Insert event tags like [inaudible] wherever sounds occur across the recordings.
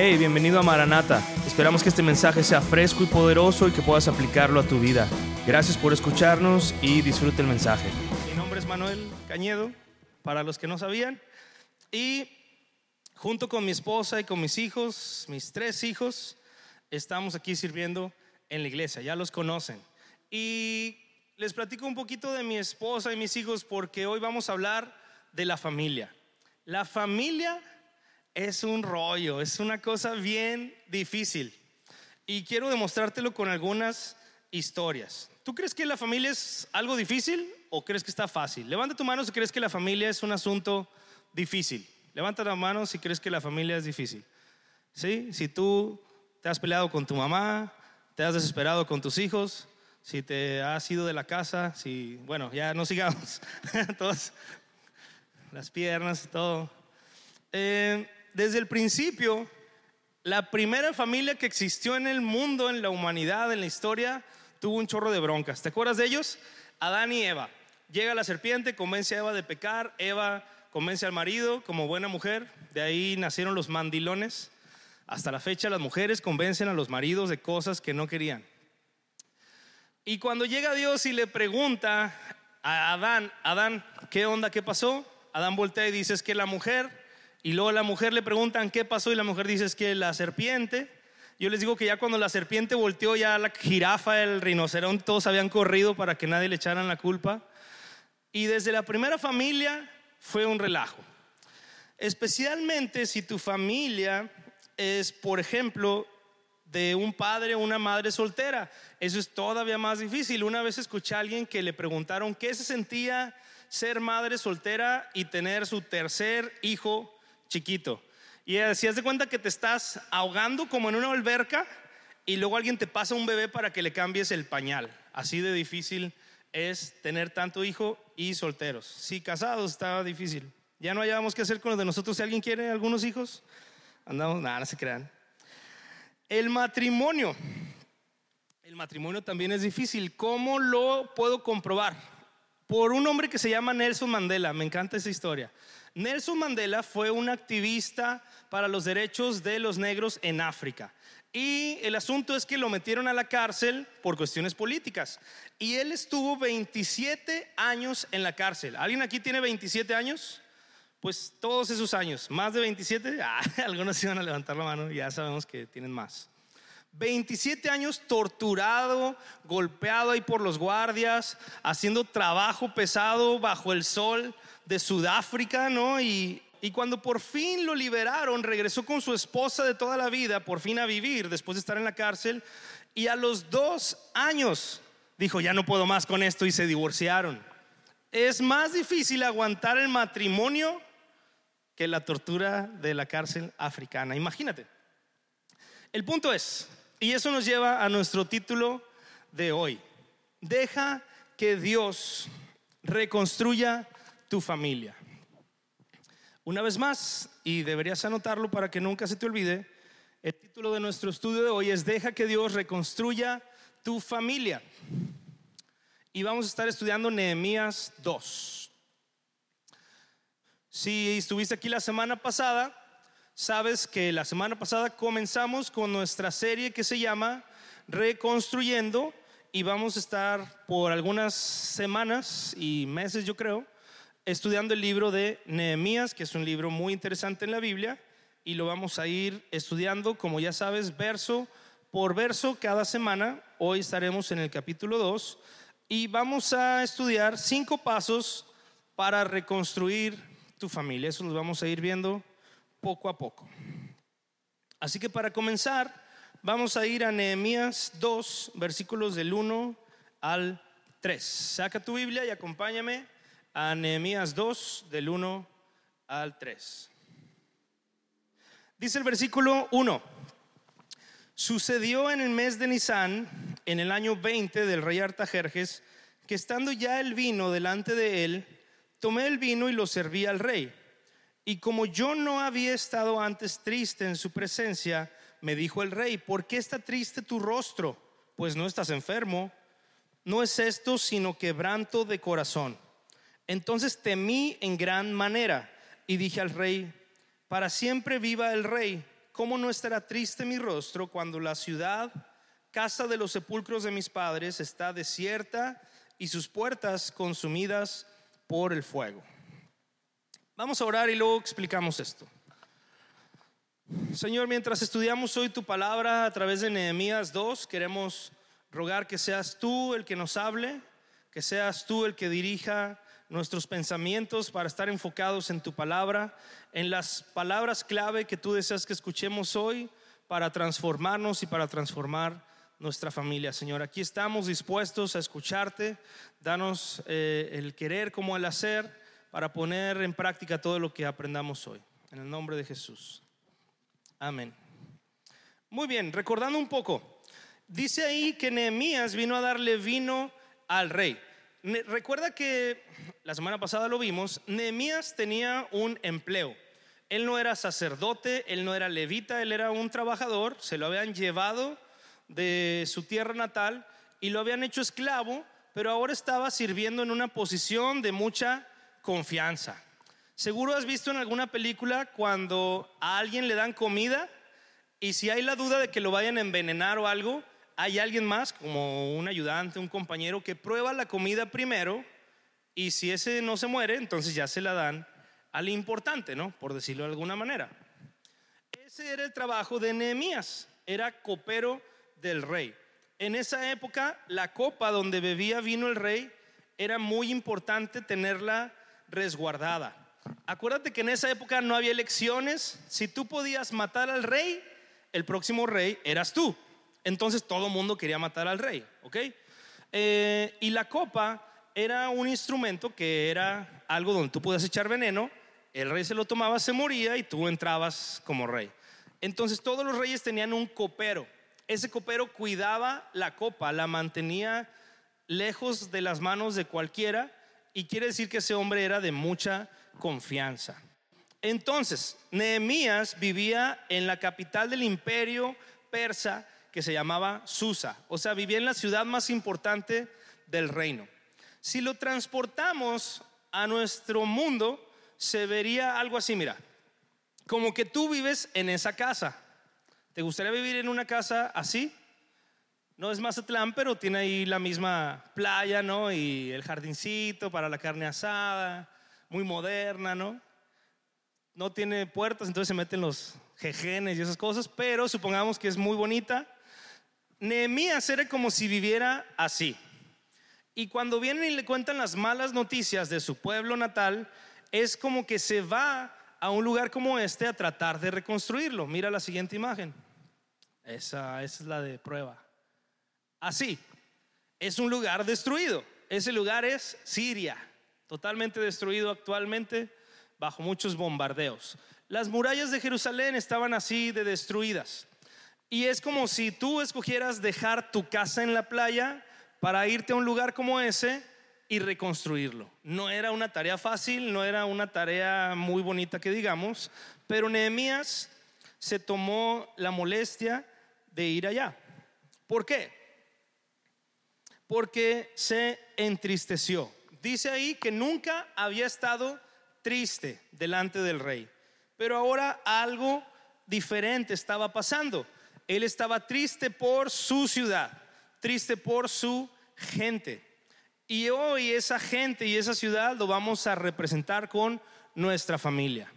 Hey, bienvenido a Maranata. Esperamos que este mensaje sea fresco y poderoso y que puedas aplicarlo a tu vida. Gracias por escucharnos y disfrute el mensaje. Mi nombre es Manuel Cañedo, para los que no sabían. Y junto con mi esposa y con mis hijos, mis tres hijos, estamos aquí sirviendo en la iglesia. Ya los conocen. Y les platico un poquito de mi esposa y mis hijos porque hoy vamos a hablar de la familia. La familia es un rollo, es una cosa bien difícil. Y quiero demostrártelo con algunas historias. ¿Tú crees que la familia es algo difícil o crees que está fácil? Levanta tu mano si crees que la familia es un asunto difícil. Levanta la mano si crees que la familia es difícil. ¿Sí? Si tú te has peleado con tu mamá, te has desesperado con tus hijos, si te has ido de la casa, si, bueno, ya no sigamos, [laughs] todas las piernas, todo. Eh, desde el principio, la primera familia que existió en el mundo, en la humanidad, en la historia, tuvo un chorro de broncas. ¿Te acuerdas de ellos? Adán y Eva. Llega la serpiente, convence a Eva de pecar, Eva convence al marido como buena mujer, de ahí nacieron los mandilones. Hasta la fecha las mujeres convencen a los maridos de cosas que no querían. Y cuando llega Dios y le pregunta a Adán, Adán, ¿qué onda? ¿Qué pasó? Adán voltea y dice, es que la mujer y luego la mujer le preguntan qué pasó y la mujer dice es que la serpiente. Yo les digo que ya cuando la serpiente volteó, ya la jirafa, el rinoceronte, todos habían corrido para que nadie le echaran la culpa. Y desde la primera familia fue un relajo. Especialmente si tu familia es, por ejemplo, de un padre o una madre soltera. Eso es todavía más difícil. Una vez escuché a alguien que le preguntaron qué se sentía ser madre soltera y tener su tercer hijo chiquito. Y si haz de cuenta que te estás ahogando como en una alberca y luego alguien te pasa un bebé para que le cambies el pañal. Así de difícil es tener tanto hijo y solteros. Si casados estaba difícil. Ya no hayamos que hacer con los de nosotros. Si alguien quiere algunos hijos, andamos, nada, no se crean. El matrimonio. El matrimonio también es difícil. ¿Cómo lo puedo comprobar? Por un hombre que se llama Nelson Mandela. Me encanta esa historia. Nelson Mandela fue un activista para los derechos de los negros en África. Y el asunto es que lo metieron a la cárcel por cuestiones políticas. Y él estuvo 27 años en la cárcel. ¿Alguien aquí tiene 27 años? Pues todos esos años, más de 27, [laughs] ah, algunos iban a levantar la mano, ya sabemos que tienen más. 27 años torturado, golpeado ahí por los guardias, haciendo trabajo pesado bajo el sol de Sudáfrica, ¿no? Y, y cuando por fin lo liberaron, regresó con su esposa de toda la vida, por fin a vivir después de estar en la cárcel. Y a los dos años dijo, ya no puedo más con esto y se divorciaron. Es más difícil aguantar el matrimonio que la tortura de la cárcel africana. Imagínate. El punto es, y eso nos lleva a nuestro título de hoy, deja que Dios reconstruya tu familia. Una vez más, y deberías anotarlo para que nunca se te olvide, el título de nuestro estudio de hoy es Deja que Dios reconstruya tu familia. Y vamos a estar estudiando Nehemías 2. Si estuviste aquí la semana pasada, sabes que la semana pasada comenzamos con nuestra serie que se llama Reconstruyendo y vamos a estar por algunas semanas y meses, yo creo, estudiando el libro de Nehemías, que es un libro muy interesante en la Biblia, y lo vamos a ir estudiando, como ya sabes, verso por verso cada semana. Hoy estaremos en el capítulo 2 y vamos a estudiar cinco pasos para reconstruir tu familia. Eso los vamos a ir viendo poco a poco. Así que para comenzar, vamos a ir a Nehemías 2, versículos del 1 al 3. Saca tu Biblia y acompáñame a Nehemías 2, del 1 al 3. Dice el versículo 1. Sucedió en el mes de Nisan, en el año 20 del rey Artajerjes, que estando ya el vino delante de él, tomé el vino y lo serví al rey. Y como yo no había estado antes triste en su presencia, me dijo el rey, ¿por qué está triste tu rostro? Pues no estás enfermo. No es esto sino quebranto de corazón. Entonces temí en gran manera y dije al rey, para siempre viva el rey, ¿cómo no estará triste mi rostro cuando la ciudad, casa de los sepulcros de mis padres, está desierta y sus puertas consumidas por el fuego? Vamos a orar y luego explicamos esto. Señor, mientras estudiamos hoy tu palabra a través de Nehemías 2, queremos rogar que seas tú el que nos hable, que seas tú el que dirija nuestros pensamientos para estar enfocados en tu palabra, en las palabras clave que tú deseas que escuchemos hoy para transformarnos y para transformar nuestra familia. Señor, aquí estamos dispuestos a escucharte, danos eh, el querer como el hacer para poner en práctica todo lo que aprendamos hoy. En el nombre de Jesús. Amén. Muy bien, recordando un poco, dice ahí que Nehemías vino a darle vino al rey. Recuerda que la semana pasada lo vimos, Nehemías tenía un empleo. Él no era sacerdote, él no era levita, él era un trabajador, se lo habían llevado de su tierra natal y lo habían hecho esclavo, pero ahora estaba sirviendo en una posición de mucha confianza. Seguro has visto en alguna película cuando a alguien le dan comida y si hay la duda de que lo vayan a envenenar o algo, hay alguien más, como un ayudante, un compañero, que prueba la comida primero y si ese no se muere, entonces ya se la dan al importante, ¿no? Por decirlo de alguna manera. Ese era el trabajo de Nehemías, era copero del rey. En esa época, la copa donde bebía vino el rey era muy importante tenerla resguardada. Acuérdate que en esa época no había elecciones. Si tú podías matar al rey, el próximo rey eras tú. Entonces todo mundo quería matar al rey, ¿ok? Eh, y la copa era un instrumento que era algo donde tú podías echar veneno, el rey se lo tomaba, se moría y tú entrabas como rey. Entonces todos los reyes tenían un copero. Ese copero cuidaba la copa, la mantenía lejos de las manos de cualquiera y quiere decir que ese hombre era de mucha confianza. Entonces, Nehemías vivía en la capital del imperio persa que se llamaba Susa, o sea, vivía en la ciudad más importante del reino. Si lo transportamos a nuestro mundo, se vería algo así, mira, como que tú vives en esa casa. ¿Te gustaría vivir en una casa así? No es Mazatlán, pero tiene ahí la misma playa, ¿no? Y el jardincito para la carne asada, muy moderna, ¿no? No tiene puertas, entonces se meten los jejenes y esas cosas, pero supongamos que es muy bonita Nehemías era como si viviera así. Y cuando vienen y le cuentan las malas noticias de su pueblo natal, es como que se va a un lugar como este a tratar de reconstruirlo. Mira la siguiente imagen. Esa, esa es la de prueba. Así, es un lugar destruido. Ese lugar es Siria, totalmente destruido actualmente bajo muchos bombardeos. Las murallas de Jerusalén estaban así de destruidas. Y es como si tú escogieras dejar tu casa en la playa para irte a un lugar como ese y reconstruirlo. No era una tarea fácil, no era una tarea muy bonita que digamos, pero Nehemías se tomó la molestia de ir allá. ¿Por qué? Porque se entristeció. Dice ahí que nunca había estado triste delante del rey, pero ahora algo diferente estaba pasando. Él estaba triste por su ciudad, triste por su gente. Y hoy esa gente y esa ciudad lo vamos a representar con nuestra familia.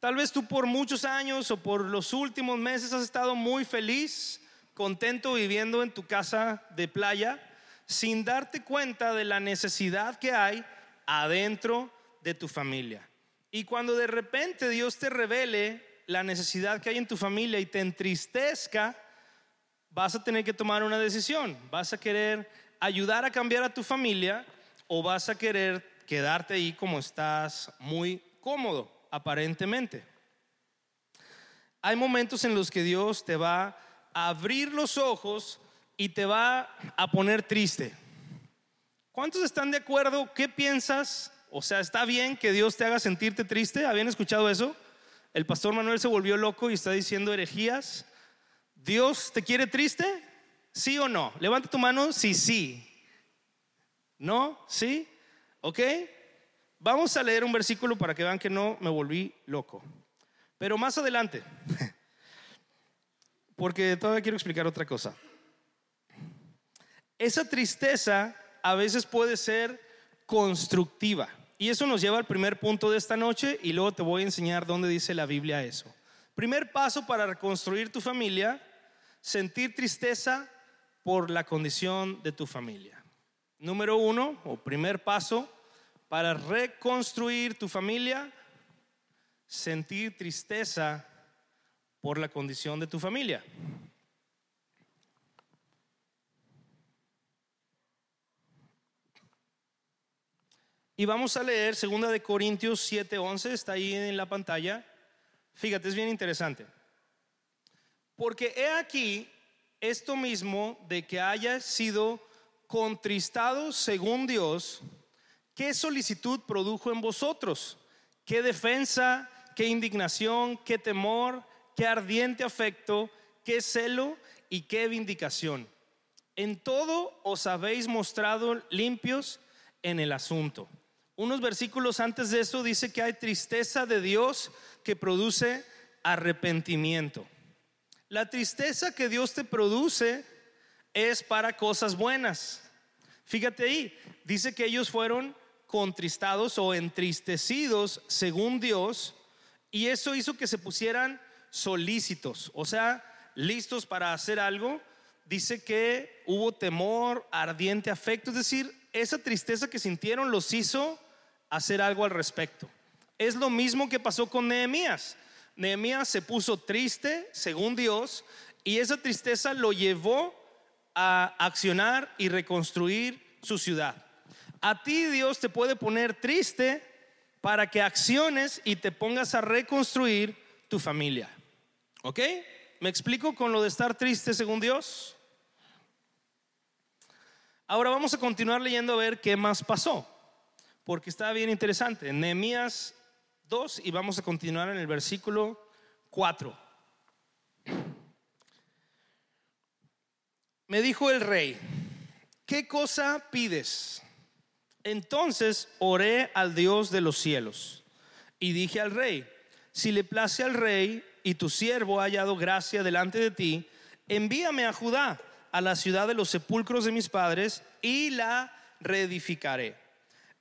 Tal vez tú por muchos años o por los últimos meses has estado muy feliz, contento viviendo en tu casa de playa, sin darte cuenta de la necesidad que hay adentro de tu familia. Y cuando de repente Dios te revele la necesidad que hay en tu familia y te entristezca, vas a tener que tomar una decisión. ¿Vas a querer ayudar a cambiar a tu familia o vas a querer quedarte ahí como estás muy cómodo, aparentemente? Hay momentos en los que Dios te va a abrir los ojos y te va a poner triste. ¿Cuántos están de acuerdo? ¿Qué piensas? O sea, ¿está bien que Dios te haga sentirte triste? ¿Habían escuchado eso? El pastor Manuel se volvió loco y está diciendo herejías. ¿Dios te quiere triste? ¿Sí o no? Levanta tu mano si sí. ¿No? ¿Sí? ¿Ok? Vamos a leer un versículo para que vean que no me volví loco. Pero más adelante, [laughs] porque todavía quiero explicar otra cosa. Esa tristeza a veces puede ser constructiva. Y eso nos lleva al primer punto de esta noche y luego te voy a enseñar dónde dice la Biblia eso. Primer paso para reconstruir tu familia, sentir tristeza por la condición de tu familia. Número uno, o primer paso, para reconstruir tu familia, sentir tristeza por la condición de tu familia. Y vamos a leer 2 de Corintios 7:11, está ahí en la pantalla. Fíjate, es bien interesante. Porque he aquí esto mismo de que haya sido contristado según Dios, ¿qué solicitud produjo en vosotros? ¿Qué defensa? ¿Qué indignación? ¿Qué temor? ¿Qué ardiente afecto? ¿Qué celo? ¿Y qué vindicación? En todo os habéis mostrado limpios en el asunto. Unos versículos antes de eso dice que hay tristeza de Dios que produce arrepentimiento. La tristeza que Dios te produce es para cosas buenas. Fíjate ahí, dice que ellos fueron contristados o entristecidos según Dios y eso hizo que se pusieran solícitos, o sea, listos para hacer algo. Dice que hubo temor, ardiente afecto, es decir, esa tristeza que sintieron los hizo hacer algo al respecto. Es lo mismo que pasó con Nehemías. Nehemías se puso triste, según Dios, y esa tristeza lo llevó a accionar y reconstruir su ciudad. A ti Dios te puede poner triste para que acciones y te pongas a reconstruir tu familia. ¿Ok? ¿Me explico con lo de estar triste según Dios? Ahora vamos a continuar leyendo a ver qué más pasó, porque está bien interesante. Nehemías 2 y vamos a continuar en el versículo 4. Me dijo el rey, ¿qué cosa pides? Entonces oré al Dios de los cielos y dije al rey, si le place al rey y tu siervo ha hallado gracia delante de ti, envíame a Judá, a la ciudad de los sepulcros de mis padres, y la reedificaré.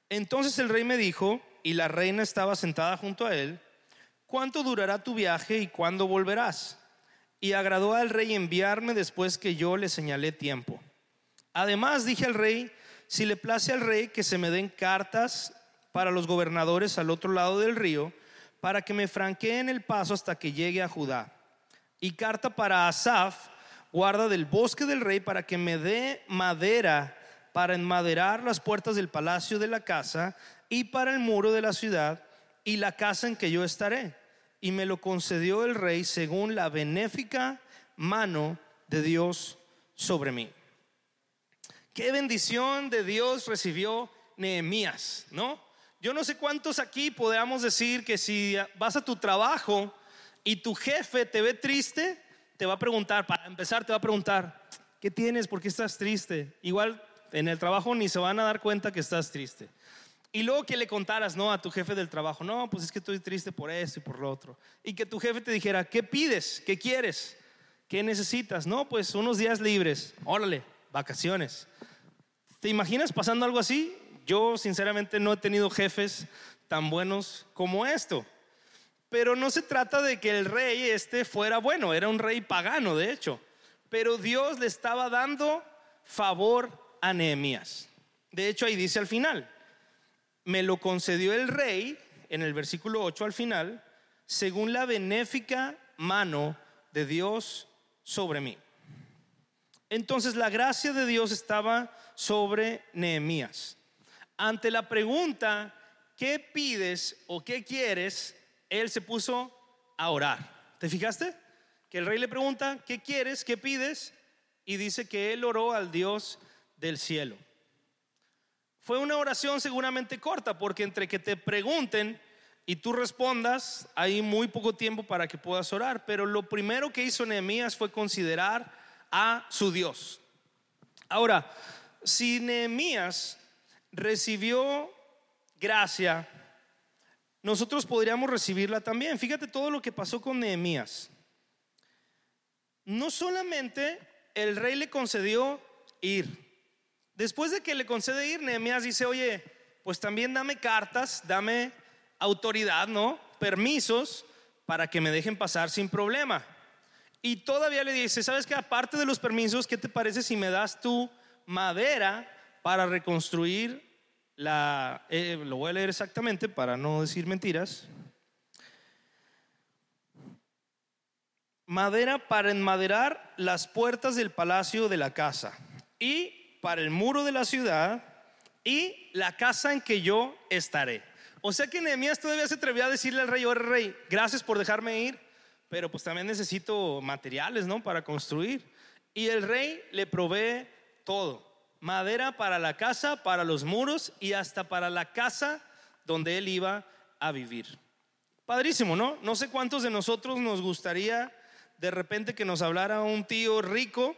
Entonces el rey me dijo, y la reina estaba sentada junto a él, ¿cuánto durará tu viaje y cuándo volverás? Y agradó al rey enviarme después que yo le señalé tiempo. Además dije al rey, si le place al rey que se me den cartas para los gobernadores al otro lado del río, para que me franqueen el paso hasta que llegue a Judá. Y carta para Asaf, guarda del bosque del rey, para que me dé madera para enmaderar las puertas del palacio de la casa y para el muro de la ciudad y la casa en que yo estaré. Y me lo concedió el rey según la benéfica mano de Dios sobre mí. Qué bendición de Dios recibió Nehemías, ¿no? Yo no sé cuántos aquí podamos decir que si vas a tu trabajo y tu jefe te ve triste, te va a preguntar, para empezar te va a preguntar, ¿qué tienes? ¿Por qué estás triste? Igual en el trabajo ni se van a dar cuenta que estás triste. Y luego que le contaras, ¿no? A tu jefe del trabajo, no, pues es que estoy triste por esto y por lo otro. Y que tu jefe te dijera, ¿qué pides? ¿Qué quieres? ¿Qué necesitas? No, pues unos días libres. Órale, vacaciones. ¿Te imaginas pasando algo así? Yo sinceramente no he tenido jefes tan buenos como esto. Pero no se trata de que el rey este fuera bueno, era un rey pagano, de hecho. Pero Dios le estaba dando favor a Nehemías. De hecho, ahí dice al final, me lo concedió el rey, en el versículo 8 al final, según la benéfica mano de Dios sobre mí. Entonces la gracia de Dios estaba sobre Nehemías. Ante la pregunta, ¿qué pides o qué quieres? Él se puso a orar. ¿Te fijaste? Que el rey le pregunta, ¿qué quieres? ¿Qué pides? Y dice que él oró al Dios del cielo. Fue una oración seguramente corta, porque entre que te pregunten y tú respondas, hay muy poco tiempo para que puedas orar. Pero lo primero que hizo Nehemías fue considerar a su Dios. Ahora, si Nehemías recibió gracia, nosotros podríamos recibirla también. Fíjate todo lo que pasó con Nehemías. no solamente el rey le concedió ir. Después de que le concede ir, Nehemías dice, oye, pues también dame cartas, dame autoridad, ¿no? Permisos para que me dejen pasar sin problema. Y todavía le dice, ¿sabes qué? Aparte de los permisos, ¿qué te parece si me das tu madera para reconstruir la... Eh, lo voy a leer exactamente para no decir mentiras. Madera para enmaderar las puertas del palacio de la casa y para el muro de la ciudad y la casa en que yo estaré. O sea que Nehemías todavía se atrevió a decirle al rey, oh rey, gracias por dejarme ir, pero pues también necesito materiales, ¿no? Para construir. Y el rey le provee todo. Madera para la casa, para los muros y hasta para la casa donde él iba a vivir. Padrísimo, ¿no? No sé cuántos de nosotros nos gustaría de repente que nos hablara un tío rico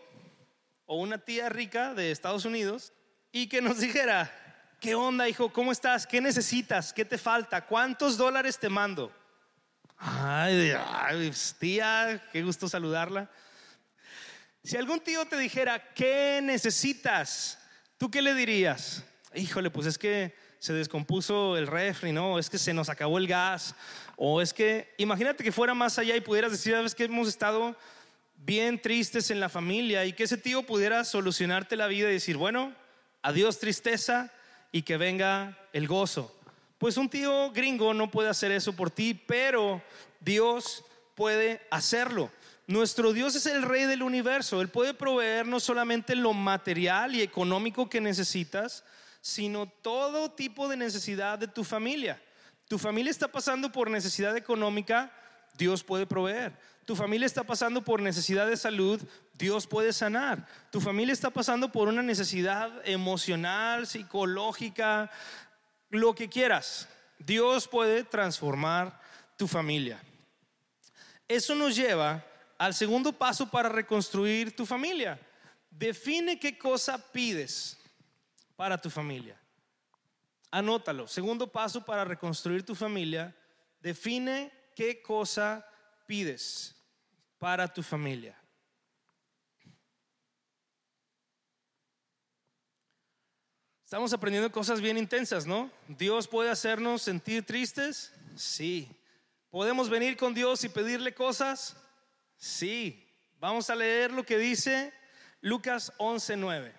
o una tía rica de Estados Unidos y que nos [laughs] dijera, ¿qué onda, hijo? ¿Cómo estás? ¿Qué necesitas? ¿Qué te falta? ¿Cuántos dólares te mando? Ay, pues, tía, qué gusto saludarla. Si algún tío te dijera, ¿qué necesitas? ¿Tú qué le dirías? Híjole, pues es que se descompuso el refri, ¿no? Es que se nos acabó el gas. O es que, imagínate que fuera más allá y pudieras decir, sabes que hemos estado bien tristes en la familia y que ese tío pudiera solucionarte la vida y decir, bueno, adiós tristeza y que venga el gozo. Pues un tío gringo no puede hacer eso por ti, pero Dios puede hacerlo. Nuestro Dios es el rey del universo. Él puede proveer no solamente lo material y económico que necesitas, sino todo tipo de necesidad de tu familia. Tu familia está pasando por necesidad económica, Dios puede proveer. Tu familia está pasando por necesidad de salud, Dios puede sanar. Tu familia está pasando por una necesidad emocional, psicológica, lo que quieras. Dios puede transformar tu familia. Eso nos lleva al segundo paso para reconstruir tu familia. Define qué cosa pides para tu familia. Anótalo. Segundo paso para reconstruir tu familia. Define qué cosa pides para tu familia. Estamos aprendiendo cosas bien intensas, ¿no? Dios puede hacernos sentir tristes, sí. ¿Podemos venir con Dios y pedirle cosas? Sí. Vamos a leer lo que dice Lucas 11:9.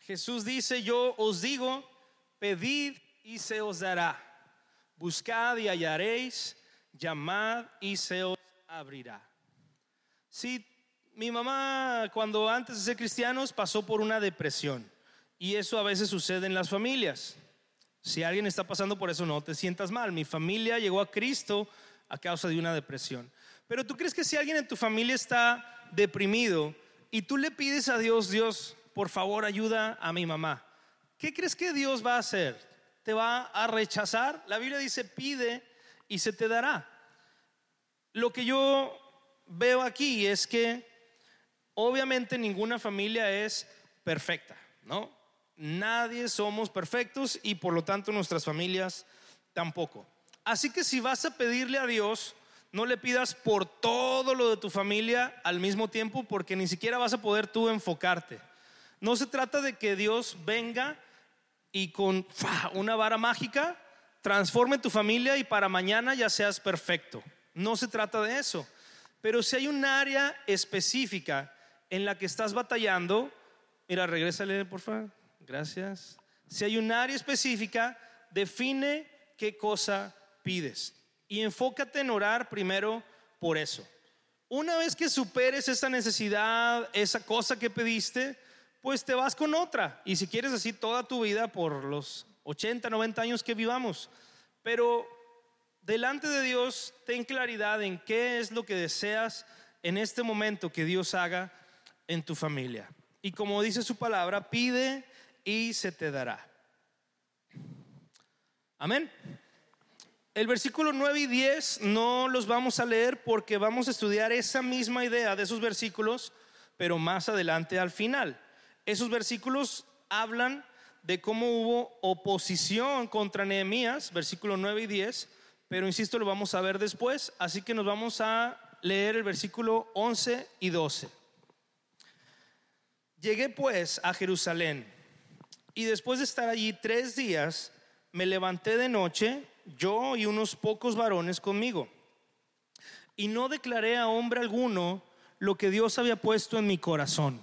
Jesús dice, yo os digo, pedid y se os dará. Buscad y hallaréis, llamad y se os abrirá. Sí, mi mamá cuando antes de ser cristianos pasó por una depresión. Y eso a veces sucede en las familias. Si alguien está pasando por eso, no te sientas mal. Mi familia llegó a Cristo a causa de una depresión. Pero tú crees que si alguien en tu familia está deprimido y tú le pides a Dios, Dios, por favor ayuda a mi mamá, ¿qué crees que Dios va a hacer? ¿Te va a rechazar? La Biblia dice, pide y se te dará. Lo que yo veo aquí es que obviamente ninguna familia es perfecta, ¿no? Nadie somos perfectos y por lo tanto nuestras familias tampoco. Así que si vas a pedirle a Dios, no le pidas por todo lo de tu familia al mismo tiempo porque ni siquiera vas a poder tú enfocarte. No se trata de que Dios venga y con una vara mágica transforme tu familia y para mañana ya seas perfecto. No se trata de eso. Pero si hay un área específica en la que estás batallando, mira, regrésale por favor. Gracias. Si hay un área específica, define qué cosa pides y enfócate en orar primero por eso. Una vez que superes esa necesidad, esa cosa que pediste, pues te vas con otra. Y si quieres así toda tu vida por los 80, 90 años que vivamos. Pero delante de Dios, ten claridad en qué es lo que deseas en este momento que Dios haga en tu familia. Y como dice su palabra, pide y se te dará. Amén. El versículo 9 y 10 no los vamos a leer porque vamos a estudiar esa misma idea de esos versículos, pero más adelante al final. Esos versículos hablan de cómo hubo oposición contra Nehemías, versículo 9 y 10, pero insisto, lo vamos a ver después, así que nos vamos a leer el versículo 11 y 12. Llegué pues a Jerusalén y después de estar allí tres días, me levanté de noche, yo y unos pocos varones conmigo, y no declaré a hombre alguno lo que Dios había puesto en mi corazón,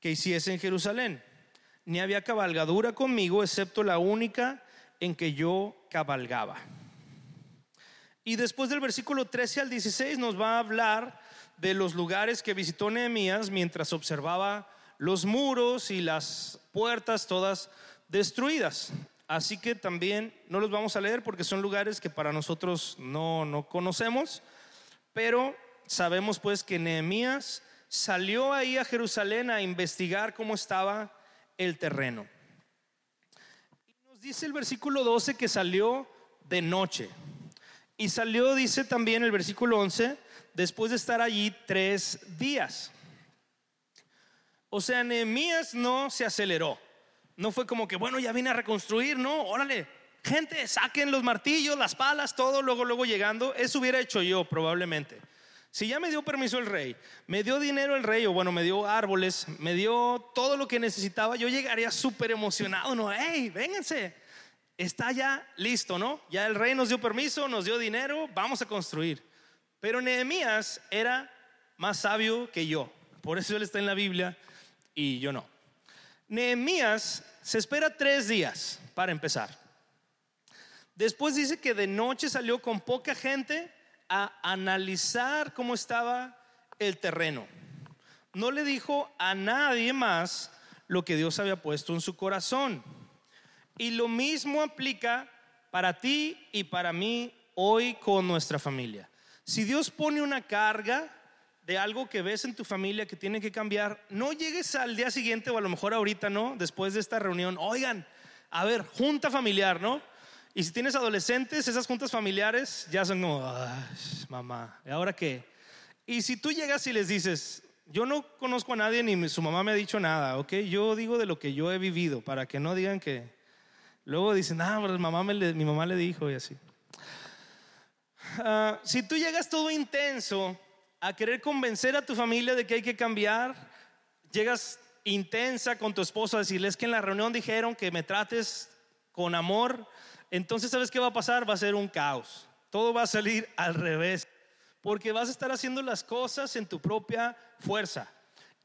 que hiciese en Jerusalén. Ni había cabalgadura conmigo, excepto la única en que yo cabalgaba. Y después del versículo 13 al 16 nos va a hablar de los lugares que visitó Nehemías mientras observaba los muros y las puertas todas destruidas. Así que también no los vamos a leer porque son lugares que para nosotros no, no conocemos, pero sabemos pues que Nehemías salió ahí a Jerusalén a investigar cómo estaba el terreno. Nos dice el versículo 12 que salió de noche. Y salió, dice también el versículo 11, después de estar allí tres días. O sea, Nehemías no se aceleró. No fue como que, bueno, ya vine a reconstruir, no, órale, gente, saquen los martillos, las palas, todo, luego, luego llegando. Eso hubiera hecho yo probablemente. Si ya me dio permiso el rey, me dio dinero el rey, o bueno, me dio árboles, me dio todo lo que necesitaba, yo llegaría súper emocionado, ¿no? ¡Hey, vénganse! Está ya listo, ¿no? Ya el rey nos dio permiso, nos dio dinero, vamos a construir. Pero Nehemías era más sabio que yo, por eso él está en la Biblia y yo no. Nehemías se espera tres días para empezar. Después dice que de noche salió con poca gente a analizar cómo estaba el terreno. No le dijo a nadie más lo que Dios había puesto en su corazón. Y lo mismo aplica para ti y para mí hoy con nuestra familia. Si Dios pone una carga de algo que ves en tu familia que tiene que cambiar, no llegues al día siguiente o a lo mejor ahorita, ¿no? Después de esta reunión, oigan, a ver, junta familiar, ¿no? Y si tienes adolescentes, esas juntas familiares ya son como, mamá, ¿y ahora qué? Y si tú llegas y les dices, yo no conozco a nadie ni su mamá me ha dicho nada, ¿ok? Yo digo de lo que yo he vivido, para que no digan que... Luego dicen, ah, pero mamá mi mamá le dijo y así. Ah, si tú llegas todo intenso a querer convencer a tu familia de que hay que cambiar, llegas intensa con tu esposo a decirles que en la reunión dijeron que me trates con amor, entonces ¿sabes qué va a pasar? Va a ser un caos. Todo va a salir [laughs] al revés. Porque vas a estar haciendo las cosas en tu propia fuerza.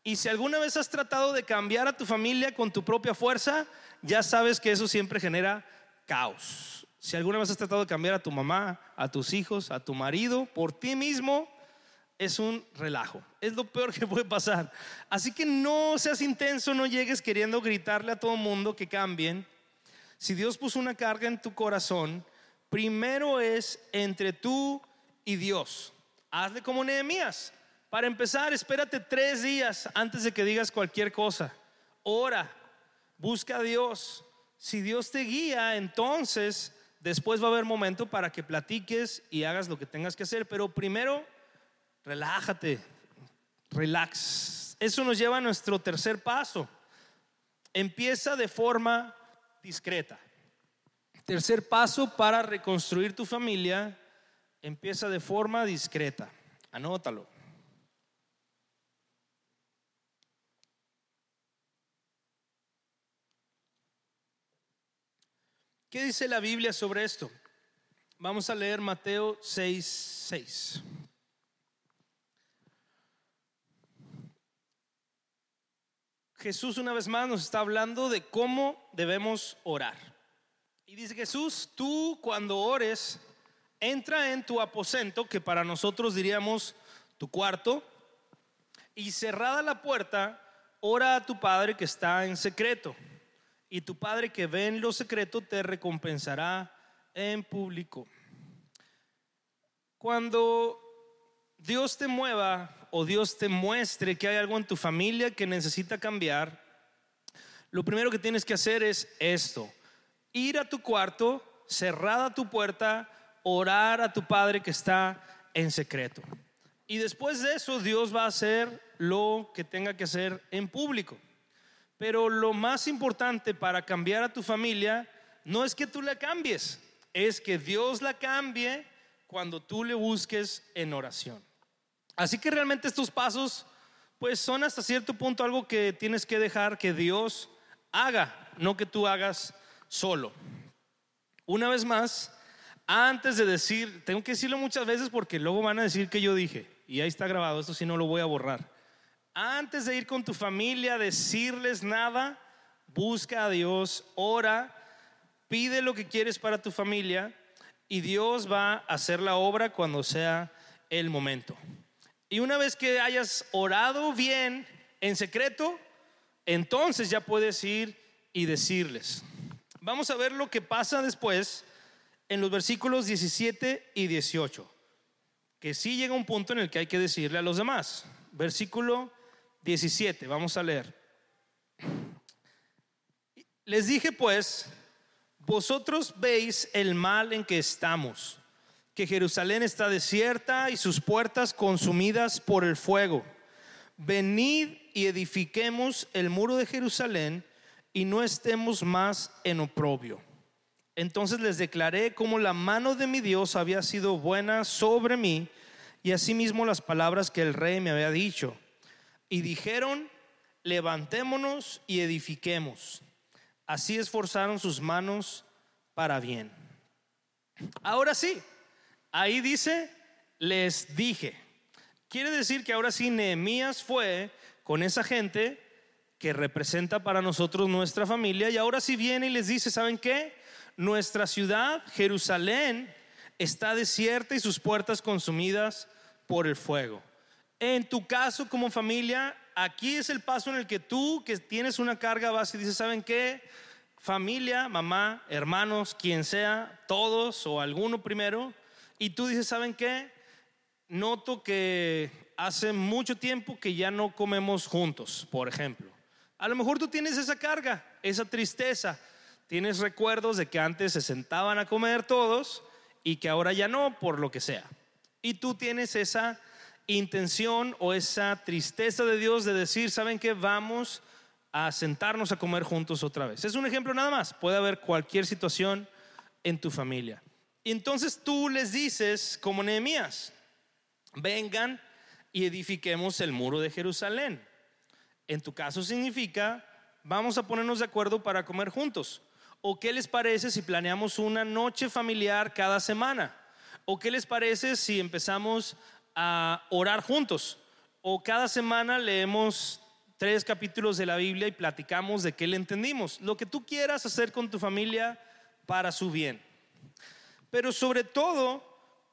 Y si alguna vez has tratado de cambiar a tu familia con tu propia fuerza, ya sabes que eso siempre genera caos. Si alguna vez has tratado de cambiar a tu mamá, a tus hijos, a tu marido, por ti mismo, es un relajo. Es lo peor [laughs] que puede pasar. Así que no seas intenso, no llegues queriendo gritarle a todo mundo que cambien si Dios puso una carga en tu corazón, primero es entre tú y Dios. Hazle como Nehemías. Para empezar, espérate tres días antes de que digas cualquier cosa. Ora, busca a Dios. Si Dios te guía, entonces después va a haber momento para que platiques y hagas lo que tengas que hacer. Pero primero, relájate, relax. Eso nos lleva a nuestro tercer paso. Empieza de forma discreta. Tercer paso para reconstruir tu familia, empieza de forma discreta. Anótalo. ¿Qué dice la Biblia sobre esto? Vamos a leer Mateo 6, 6. Jesús una vez más nos está hablando de cómo debemos orar. Y dice Jesús, tú cuando ores, entra en tu aposento, que para nosotros diríamos tu cuarto, y cerrada la puerta, ora a tu Padre que está en secreto. Y tu Padre que ve en lo secreto te recompensará en público. Cuando Dios te mueva o Dios te muestre que hay algo en tu familia que necesita cambiar, lo primero que tienes que hacer es esto, ir a tu cuarto, cerrada tu puerta, orar a tu Padre que está en secreto. Y después de eso Dios va a hacer lo que tenga que hacer en público. Pero lo más importante para cambiar a tu familia no es que tú la cambies, es que Dios la cambie cuando tú le busques en oración. Así que realmente estos pasos, pues son hasta cierto punto algo que tienes que dejar que Dios haga, no que tú hagas solo. Una vez más, antes de decir, tengo que decirlo muchas veces porque luego van a decir que yo dije, y ahí está grabado, esto si no lo voy a borrar. Antes de ir con tu familia, decirles nada, busca a Dios, ora, pide lo que quieres para tu familia y Dios va a hacer la obra cuando sea el momento. Y una vez que hayas orado bien en secreto, entonces ya puedes ir y decirles. Vamos a ver lo que pasa después en los versículos 17 y 18, que sí llega un punto en el que hay que decirle a los demás. Versículo 17, vamos a leer. Les dije pues, vosotros veis el mal en que estamos, que Jerusalén está desierta y sus puertas consumidas por el fuego. Venid y edifiquemos el muro de Jerusalén y no estemos más en oprobio. Entonces les declaré cómo la mano de mi Dios había sido buena sobre mí y asimismo las palabras que el rey me había dicho. Y dijeron, levantémonos y edifiquemos. Así esforzaron sus manos para bien. Ahora sí, ahí dice, les dije. Quiere decir que ahora sí Nehemías fue con esa gente que representa para nosotros nuestra familia y ahora sí viene y les dice, ¿saben qué? Nuestra ciudad, Jerusalén, está desierta y sus puertas consumidas por el fuego. En tu caso como familia, aquí es el paso en el que tú, que tienes una carga base, dices, ¿saben qué? Familia, mamá, hermanos, quien sea, todos o alguno primero, y tú dices, ¿saben qué? Noto que hace mucho tiempo que ya no comemos juntos, por ejemplo. A lo mejor tú tienes esa carga, esa tristeza, tienes recuerdos de que antes se sentaban a comer todos y que ahora ya no, por lo que sea. Y tú tienes esa intención o esa tristeza de Dios de decir, ¿saben qué? Vamos a sentarnos a comer juntos otra vez. Es un ejemplo nada más. Puede haber cualquier situación en tu familia. Entonces tú les dices, como Nehemías, vengan y edifiquemos el muro de Jerusalén. En tu caso significa, vamos a ponernos de acuerdo para comer juntos. ¿O qué les parece si planeamos una noche familiar cada semana? ¿O qué les parece si empezamos a orar juntos. O cada semana leemos tres capítulos de la Biblia y platicamos de qué le entendimos. Lo que tú quieras hacer con tu familia para su bien. Pero sobre todo,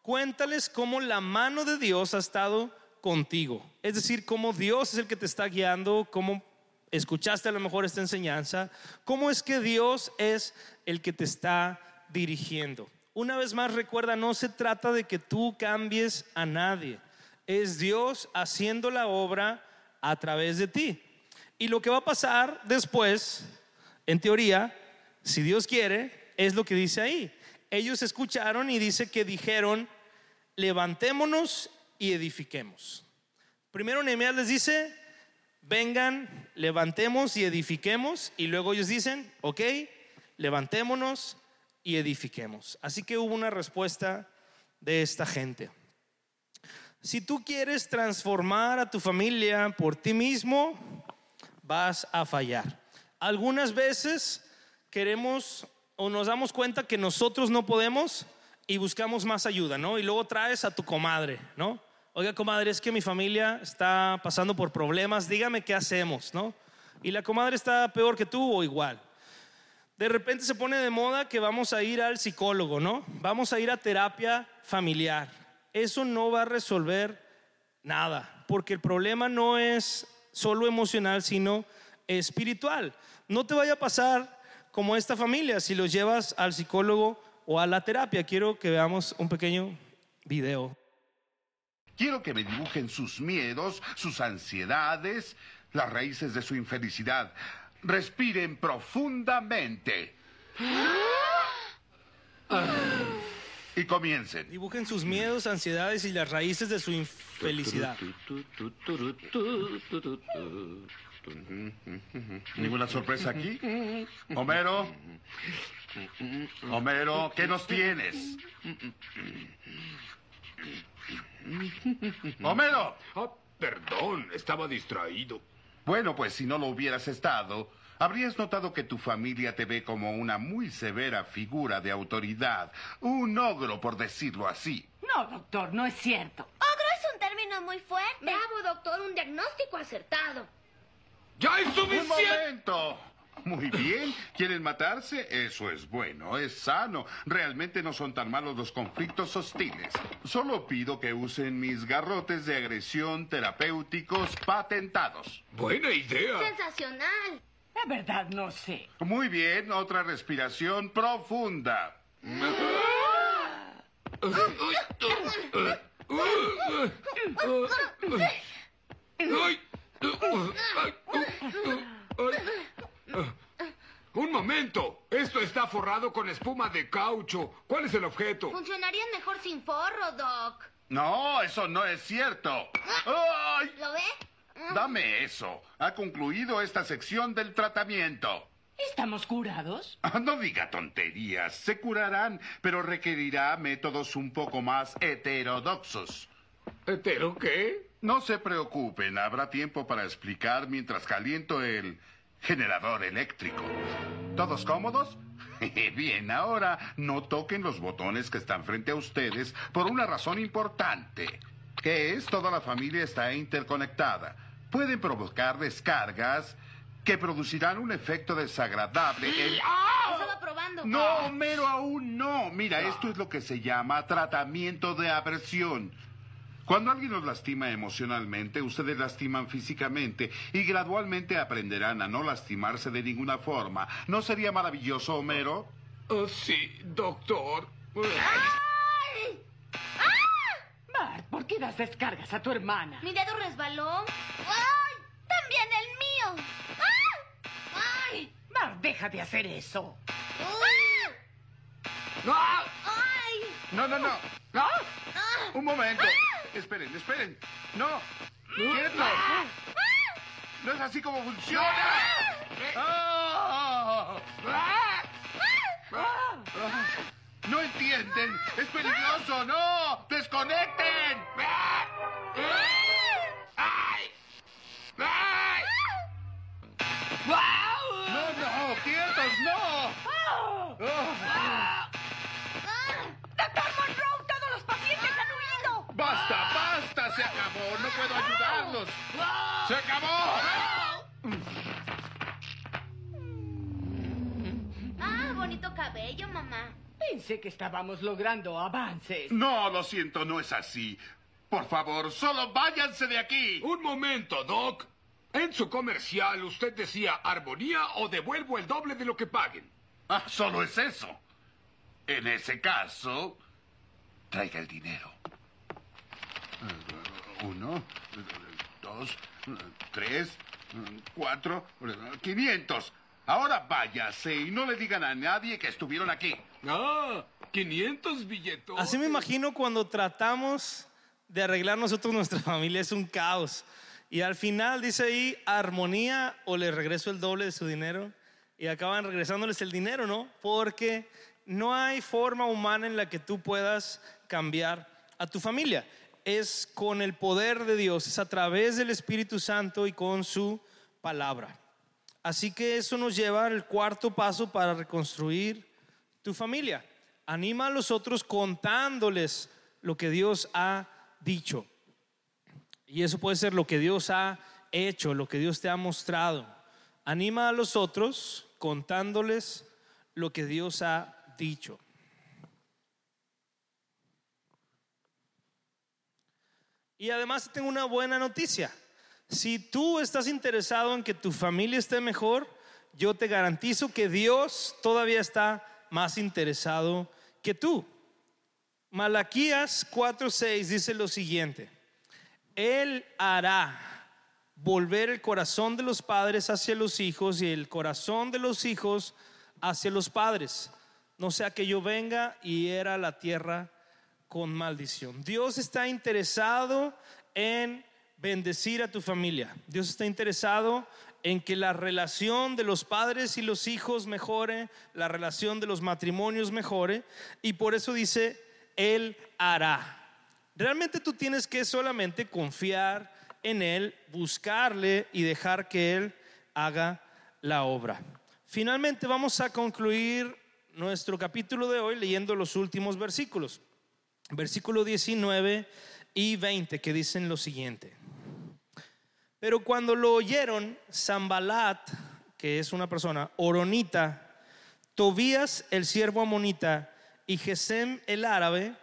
cuéntales cómo la mano de Dios ha estado contigo. Es decir, cómo Dios es el que te está guiando, cómo escuchaste a lo mejor esta enseñanza, cómo es que Dios es el que te está dirigiendo una vez más recuerda, no se trata de que tú cambies a nadie. Es Dios haciendo la obra a través de ti. Y lo que va a pasar después, en teoría, si Dios quiere, es lo que dice ahí. Ellos escucharon y dice que dijeron, levantémonos y edifiquemos. Primero Nehemías les dice, vengan, levantemos y edifiquemos. Y luego ellos dicen, ok, levantémonos y edifiquemos. Así que hubo una respuesta de esta gente. Si tú quieres transformar a tu familia por ti mismo, vas a fallar. Algunas veces queremos o nos damos cuenta que nosotros no podemos y buscamos más ayuda, ¿no? Y luego traes a tu comadre, ¿no? Oiga, comadre, es que mi familia está pasando por problemas, dígame qué hacemos, ¿no? Y la comadre está peor que tú o igual. De repente se pone de moda que vamos a ir al psicólogo, ¿no? Vamos a ir a terapia familiar. Eso no va a resolver nada, porque el problema no es solo emocional, sino espiritual. No te vaya a pasar como esta familia si los llevas al psicólogo o a la terapia. Quiero que veamos un pequeño video. Quiero que me dibujen sus miedos, sus ansiedades, las raíces de su infelicidad. Respiren profundamente. Y comiencen. Dibujen sus miedos, ansiedades y las raíces de su infelicidad. ¿Ninguna sorpresa aquí? Homero. Homero, ¿qué nos tienes? Homero. Ah, perdón, estaba distraído. Bueno, pues si no lo hubieras estado, habrías notado que tu familia te ve como una muy severa figura de autoridad. Un ogro, por decirlo así. No, doctor, no es cierto. Ogro es un término muy fuerte. Bravo, doctor, un diagnóstico acertado. ¡Ya es ¡Un suficiente! momento! Muy bien. ¿Quieren matarse? Eso es bueno, es sano. Realmente no son tan malos los conflictos hostiles. Solo pido que usen mis garrotes de agresión terapéuticos patentados. Buena idea. Sensacional. La verdad, no sé. Muy bien, otra respiración profunda. [laughs] [laughs] Ay. Un momento. Esto está forrado con espuma de caucho. ¿Cuál es el objeto? Funcionarían mejor sin forro, Doc. No, eso no es cierto. ¡Ay! ¿Lo ve? Dame eso. Ha concluido esta sección del tratamiento. ¿Estamos curados? [laughs] Ah, No diga tonterías. Se curarán, pero requerirá métodos un poco más heterodoxos. ¿Pero qué? No se preocupen, habrá tiempo para explicar mientras caliento el generador eléctrico. ¿Todos cómodos? [laughs] Bien, ahora no toquen los botones que están frente a ustedes por una razón importante, que es toda la familia está interconectada. Pueden provocar descargas que producirán un efecto desagradable. en- Estaba probando. No, Homero, aún no. Mira, esto es lo que se llama tratamiento de aversión. Cuando alguien los lastima emocionalmente, ustedes lastiman físicamente y gradualmente aprenderán a no lastimarse de ninguna forma. ¿No sería maravilloso, Homero? Oh, sí, doctor. Bart, ¿por qué das descargas a tu hermana? Mi dedo resbaló. ¡Ay! También el mío. ¡Ah! ¡Ay! Bart, deja de hacer eso. ¡Ah! ¡Ah! ¡Ay! No, no, no. ¡Ah! Un momento. Esperen, esperen. No. ¡Quietos! No es así como funciona. ¡Ah! No entienden. Es peligroso. No. Desconecten. Puedo ayudarlos. Se acabó. ¡Ah! Bonito cabello, mamá. Pensé que estábamos logrando avances. No, lo siento, no es así. Por favor, solo váyanse de aquí. Un momento, Doc. En su comercial usted decía armonía o devuelvo el doble de lo que paguen. Ah, solo es eso. En ese caso, traiga el dinero. Uno, dos, tres, cuatro, quinientos. Ahora váyase y no le digan a nadie que estuvieron aquí. Ah, 500 billetos. Así me imagino cuando tratamos de arreglar nosotros nuestra [laughs] familia, es un caos. Y al final dice ahí armonía o le regreso el doble de su dinero y acaban regresándoles el dinero, ¿no? Porque no hay forma humana en la que tú puedas cambiar a tu familia. Es con el poder de Dios, es a través del Espíritu Santo y con su palabra. Así que eso nos lleva al cuarto paso para reconstruir tu familia. Anima a los otros contándoles lo que Dios ha dicho. Y eso puede ser lo que Dios ha hecho, lo que Dios te ha mostrado. Anima a los otros contándoles lo que Dios ha dicho. Y además tengo una buena noticia. Si tú estás interesado en que tu familia esté mejor, yo te garantizo que Dios todavía está más interesado que tú. Malaquías 4:6 dice lo siguiente: Él hará volver el corazón de los padres hacia los hijos y el corazón de los hijos hacia los padres, no sea que yo venga y hiera la tierra con maldición. Dios está interesado en bendecir a tu familia. Dios está interesado en que la relación de los padres y los hijos mejore, la relación de los matrimonios mejore, y por eso dice, Él hará. Realmente tú tienes que solamente confiar en Él, buscarle y dejar que Él haga la obra. Finalmente vamos a concluir nuestro capítulo de hoy leyendo los últimos versículos. Versículo 19 y 20 que dicen lo siguiente. Pero cuando lo oyeron, Zambalat, que es una persona, Oronita, Tobías el siervo amonita y Gesem el árabe,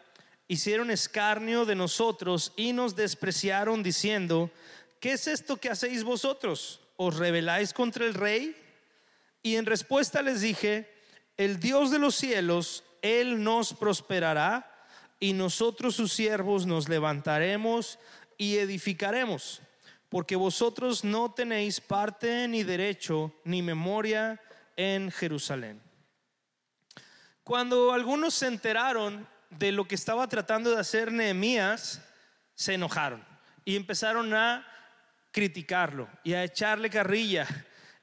hicieron escarnio de nosotros y nos despreciaron diciendo, ¿qué es esto que hacéis vosotros? ¿Os rebeláis contra el rey? Y en respuesta les dije, el Dios de los cielos, Él nos prosperará y nosotros sus siervos nos levantaremos y edificaremos, porque vosotros no tenéis parte ni derecho ni memoria en Jerusalén. Cuando algunos se enteraron de lo que estaba tratando de hacer Nehemías, se enojaron y empezaron a criticarlo y a echarle carrilla.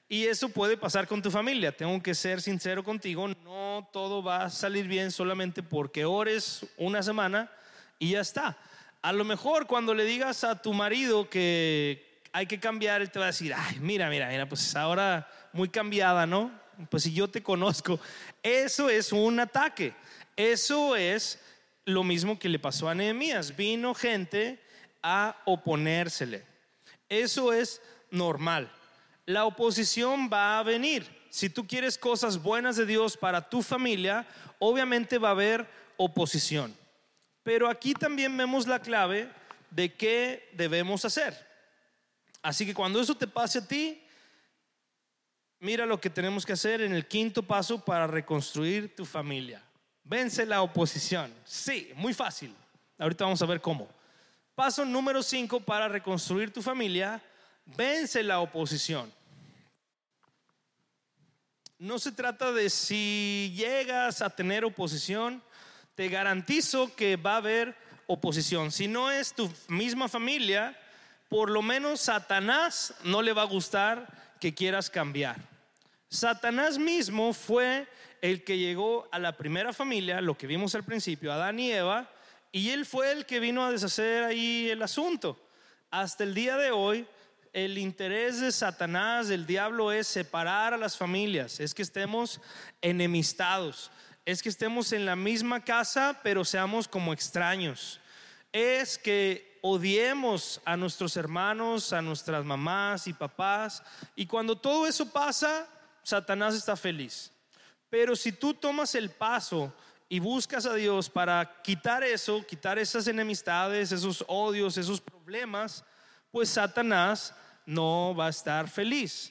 Y eso puede pasar con tu familia. Tengo que ser sincero contigo, no todo va a salir bien solamente porque ores una semana y ya está. A lo mejor cuando le digas a tu marido que hay que cambiar, él te va a decir, ay, mira, mira, mira, pues ahora muy cambiada, ¿no? Pues si yo te conozco, eso es un ataque. Eso es lo mismo que le pasó a Nehemías. Vino gente a oponérsele. Eso es normal. La oposición va a venir. Si tú quieres cosas buenas de Dios para tu familia, obviamente va a haber oposición. Pero aquí también vemos la clave de qué debemos hacer. Así que cuando eso te pase a ti, mira lo que tenemos que hacer en el quinto paso para reconstruir tu familia. Vence la oposición. Sí, muy fácil. Ahorita vamos a ver cómo. Paso número 5 para reconstruir tu familia. Vence la oposición. No se trata de si llegas a tener oposición, te garantizo que va a haber oposición. Si no es tu misma familia, por lo menos Satanás no le va a gustar que quieras cambiar. Satanás mismo fue el que llegó a la primera familia, lo que vimos al principio, Adán y Eva, y él fue el que vino a deshacer ahí el asunto. Hasta el día de hoy, el interés de Satanás, del diablo, es separar a las familias, es que estemos enemistados, es que estemos en la misma casa, pero seamos como extraños, es que odiemos a nuestros hermanos, a nuestras mamás y papás, y cuando todo eso pasa, Satanás está feliz. Pero si tú tomas el paso y buscas a Dios para quitar eso, quitar esas enemistades, esos odios, esos problemas, pues Satanás no va a estar feliz.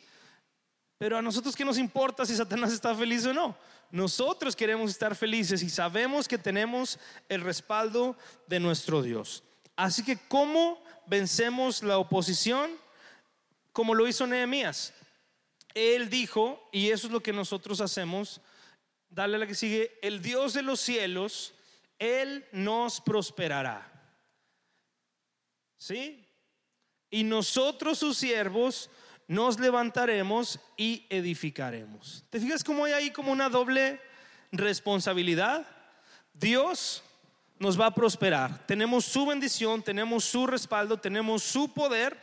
Pero a nosotros qué nos importa si Satanás está feliz o no. Nosotros queremos estar felices y sabemos que tenemos el respaldo de nuestro Dios. Así que ¿cómo vencemos la oposición? Como lo hizo Nehemías. Él dijo, y eso es lo que nosotros hacemos, dale a la que sigue, el Dios de los cielos, Él nos prosperará. ¿Sí? Y nosotros sus siervos nos levantaremos y edificaremos. ¿Te fijas cómo hay ahí como una doble responsabilidad? Dios nos va a prosperar. Tenemos su bendición, tenemos su respaldo, tenemos su poder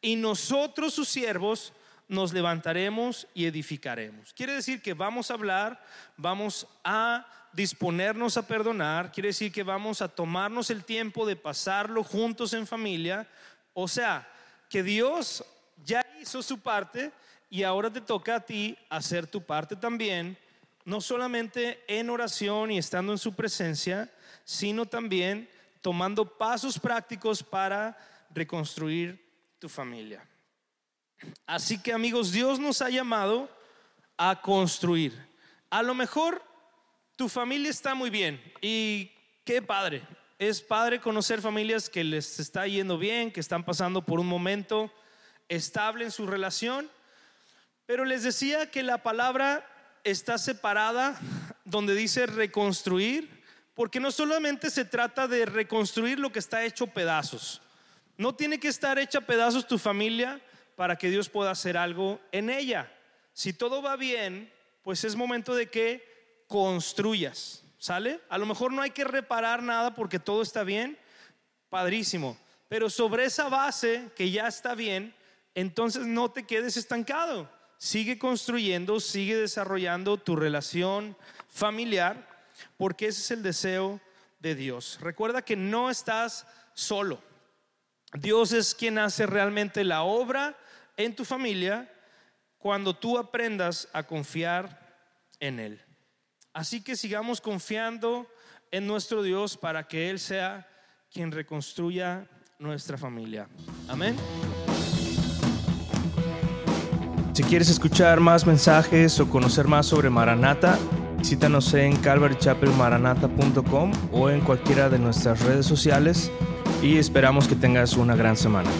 y nosotros sus siervos nos levantaremos y edificaremos. Quiere decir que vamos a hablar, vamos a disponernos a perdonar, quiere decir que vamos a tomarnos el tiempo de pasarlo juntos en familia. O sea, que Dios ya hizo su parte y ahora te toca a ti hacer tu parte también, no solamente en oración y estando en su presencia, sino también tomando pasos prácticos para reconstruir tu familia. Así que amigos, Dios nos ha llamado a construir. A lo mejor tu familia está muy bien y qué padre. Es padre conocer familias que les está yendo bien, que están pasando por un momento estable en su relación. Pero les decía que la palabra está separada donde dice reconstruir, porque no solamente se trata de reconstruir lo que está hecho pedazos. No tiene que estar hecha pedazos tu familia, para que Dios pueda hacer algo en ella. Si todo va bien, pues es momento de que construyas, ¿sale? A lo mejor no hay que reparar nada porque todo está bien, padrísimo. Pero sobre esa base que ya está bien, entonces no te quedes estancado. Sigue construyendo, sigue desarrollando tu relación familiar, porque ese es el deseo de Dios. Recuerda que no estás solo. Dios es quien hace realmente la obra en tu familia cuando tú aprendas a confiar en Él. Así que sigamos confiando en nuestro Dios para que Él sea quien reconstruya nuestra familia. Amén. Si quieres escuchar más mensajes o conocer más sobre Maranata, visítanos en calvarychapelmaranata.com o en cualquiera de nuestras redes sociales y esperamos que tengas una gran semana.